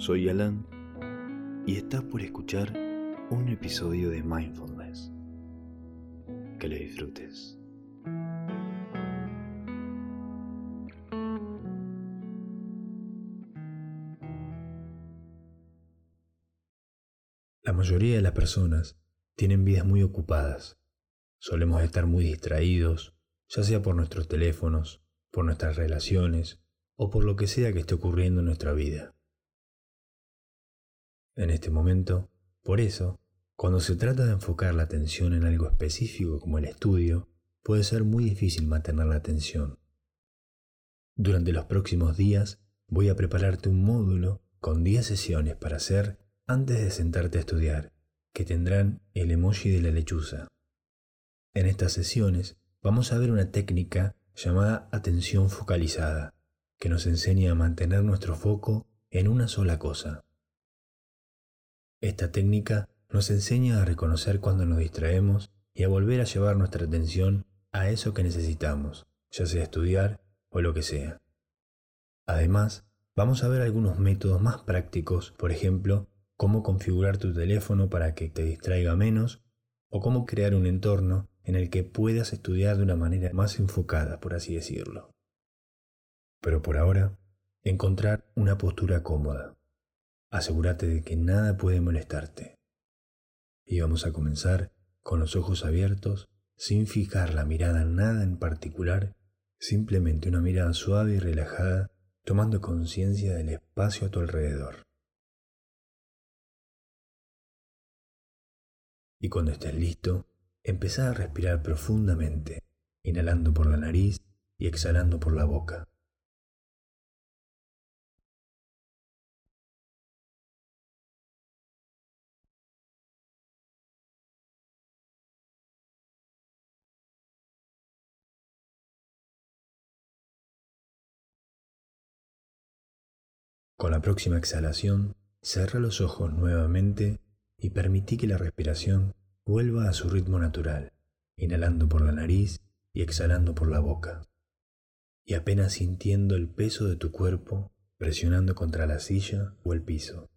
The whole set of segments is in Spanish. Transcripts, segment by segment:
Soy Alan y estás por escuchar un episodio de Mindfulness. Que lo disfrutes. La mayoría de las personas tienen vidas muy ocupadas. Solemos estar muy distraídos, ya sea por nuestros teléfonos, por nuestras relaciones o por lo que sea que esté ocurriendo en nuestra vida. En este momento, por eso, cuando se trata de enfocar la atención en algo específico como el estudio, puede ser muy difícil mantener la atención. Durante los próximos días voy a prepararte un módulo con 10 sesiones para hacer antes de sentarte a estudiar, que tendrán el emoji de la lechuza. En estas sesiones vamos a ver una técnica llamada atención focalizada, que nos enseña a mantener nuestro foco en una sola cosa. Esta técnica nos enseña a reconocer cuando nos distraemos y a volver a llevar nuestra atención a eso que necesitamos, ya sea estudiar o lo que sea. Además, vamos a ver algunos métodos más prácticos, por ejemplo, cómo configurar tu teléfono para que te distraiga menos o cómo crear un entorno en el que puedas estudiar de una manera más enfocada, por así decirlo. Pero por ahora, encontrar una postura cómoda. Asegúrate de que nada puede molestarte. Y vamos a comenzar con los ojos abiertos, sin fijar la mirada en nada en particular, simplemente una mirada suave y relajada, tomando conciencia del espacio a tu alrededor. Y cuando estés listo, empezá a respirar profundamente, inhalando por la nariz y exhalando por la boca. Con la próxima exhalación, cerra los ojos nuevamente y permití que la respiración vuelva a su ritmo natural, inhalando por la nariz y exhalando por la boca, y apenas sintiendo el peso de tu cuerpo presionando contra la silla o el piso.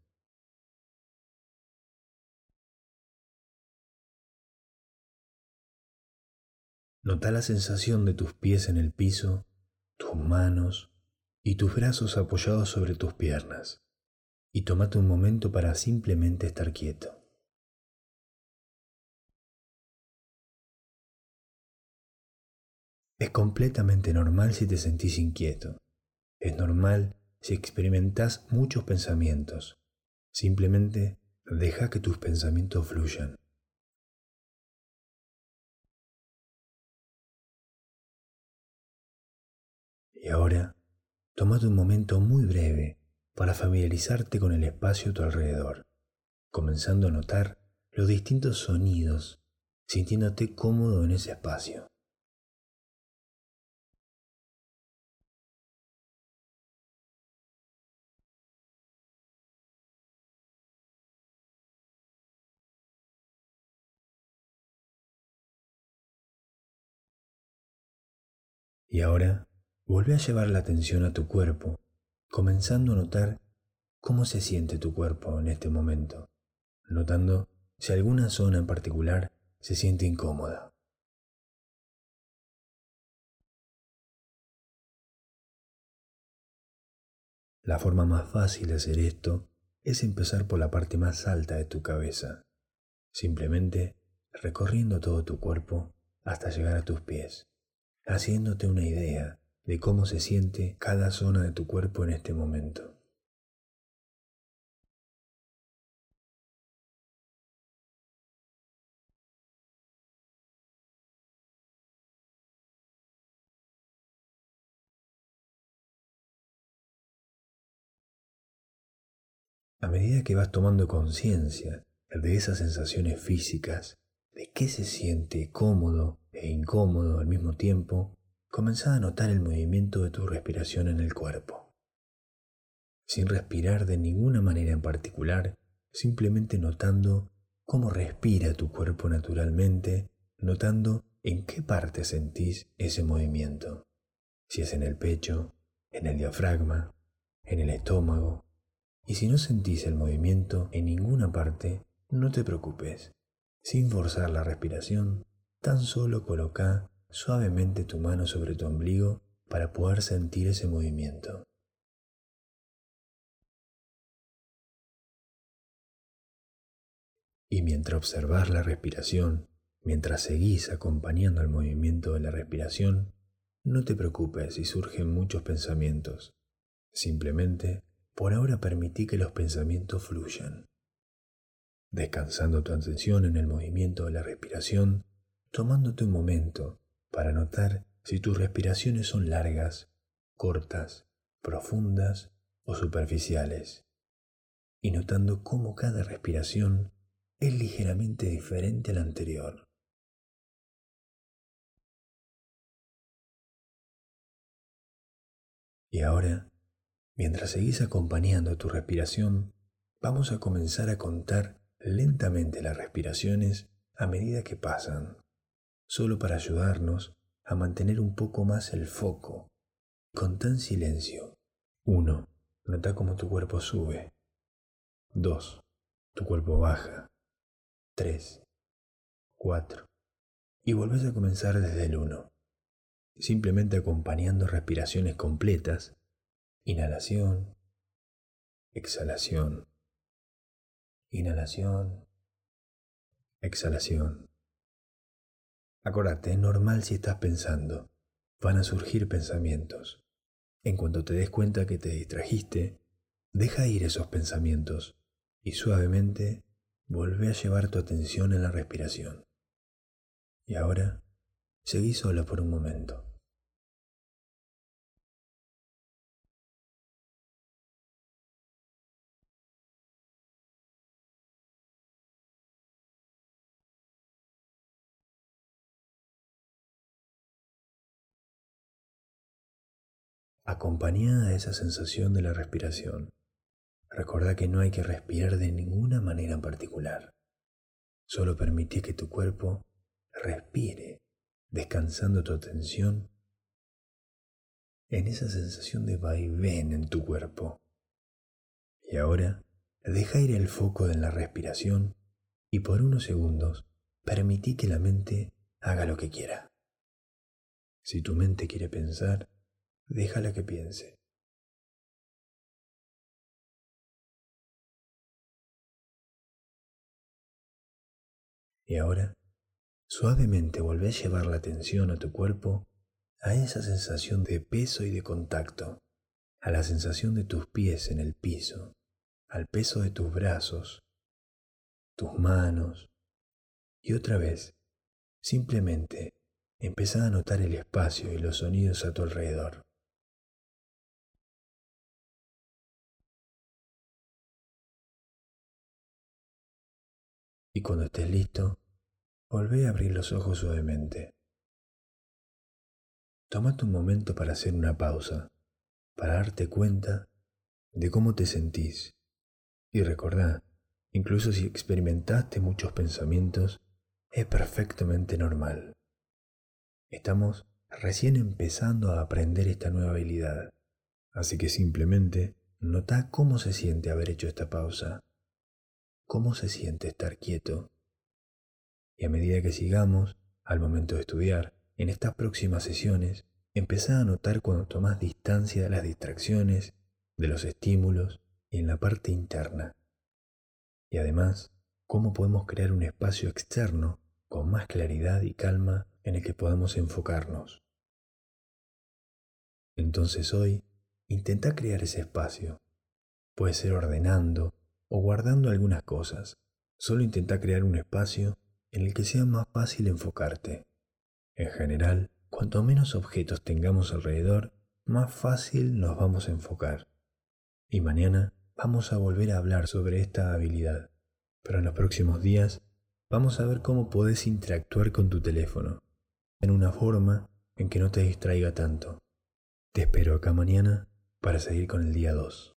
Nota la sensación de tus pies en el piso, tus manos, y tus brazos apoyados sobre tus piernas y tómate un momento para simplemente estar quieto. Es completamente normal si te sentís inquieto. Es normal si experimentas muchos pensamientos. Simplemente deja que tus pensamientos fluyan. Y ahora Tómate un momento muy breve para familiarizarte con el espacio a tu alrededor, comenzando a notar los distintos sonidos, sintiéndote cómodo en ese espacio. Y ahora Vuelve a llevar la atención a tu cuerpo, comenzando a notar cómo se siente tu cuerpo en este momento, notando si alguna zona en particular se siente incómoda. La forma más fácil de hacer esto es empezar por la parte más alta de tu cabeza, simplemente recorriendo todo tu cuerpo hasta llegar a tus pies, haciéndote una idea de cómo se siente cada zona de tu cuerpo en este momento. A medida que vas tomando conciencia de esas sensaciones físicas, de qué se siente cómodo e incómodo al mismo tiempo, comenzá a notar el movimiento de tu respiración en el cuerpo. Sin respirar de ninguna manera en particular, simplemente notando cómo respira tu cuerpo naturalmente, notando en qué parte sentís ese movimiento. Si es en el pecho, en el diafragma, en el estómago, Y si no sentís el movimiento en ninguna parte, no te preocupes. Sin forzar la respiración, tan solo coloca suavemente tu mano sobre tu ombligo para poder sentir ese movimiento. Y mientras observas la respiración, mientras seguís acompañando el movimiento de la respiración, no te preocupes si surgen muchos pensamientos. Simplemente, por ahora permití que los pensamientos fluyan. Descansando tu atención en el movimiento de la respiración, tomándote un momento para notar si tus respiraciones son largas, cortas, profundas o superficiales, y notando cómo cada respiración es ligeramente diferente a la anterior. Y ahora, mientras seguís acompañando tu respiración, vamos a comenzar a contar lentamente las respiraciones a medida que pasan, solo para ayudarnos a mantener un poco más el foco. Con tan silencio. 1. Nota cómo tu cuerpo sube. 2. Tu cuerpo baja. 3, 4. Y volvés a comenzar desde el 1, simplemente acompañando respiraciones completas, inhalación, exhalación, inhalación, exhalación. Acordate, es normal si estás pensando, van a surgir pensamientos. En cuanto te des cuenta que te distrajiste, deja ir esos pensamientos y suavemente Vuelve a llevar tu atención en la respiración. Y ahora, seguí sola por un momento. Acompañada a esa sensación de la respiración, Recuerda que no hay que respirar de ninguna manera en particular. Solo permite que tu cuerpo respire, descansando tu atención en esa sensación de vaivén en tu cuerpo. Y ahora, deja ir el foco en la respiración y por unos segundos permití que la mente haga lo que quiera. Si tu mente quiere pensar, déjala que piense. Y ahora, suavemente volvé a llevar la atención a tu cuerpo a esa sensación de peso y de contacto, a la sensación de tus pies en el piso, al peso de tus brazos, tus manos, y otra vez, simplemente empezá a notar el espacio y los sonidos a tu alrededor. Y cuando estés listo, Volvé a abrir los ojos suavemente. Tómate un momento para hacer una pausa, para darte cuenta de cómo te sentís. Y recordá, incluso si experimentaste muchos pensamientos, es perfectamente normal. Estamos recién empezando a aprender esta nueva habilidad, así que simplemente nota cómo se siente haber hecho esta pausa, cómo se siente estar quieto y a medida que sigamos, al momento de estudiar, en estas próximas sesiones, empezá a notar cuando tomás distancia de las distracciones, de los estímulos y en la parte interna. Y además, cómo podemos crear un espacio externo con más claridad y calma en el que podamos enfocarnos. Entonces hoy, intenta crear ese espacio. Puede ser ordenando o guardando algunas cosas. Solo intenta crear un espacio en el que sea más fácil enfocarte. En general, cuanto menos objetos tengamos alrededor, más fácil nos vamos a enfocar. Y mañana vamos a volver a hablar sobre esta habilidad. Pero en los próximos días vamos a ver cómo puedes interactuar con tu teléfono en una forma en que no te distraiga tanto. Te espero acá mañana para seguir con el día 2.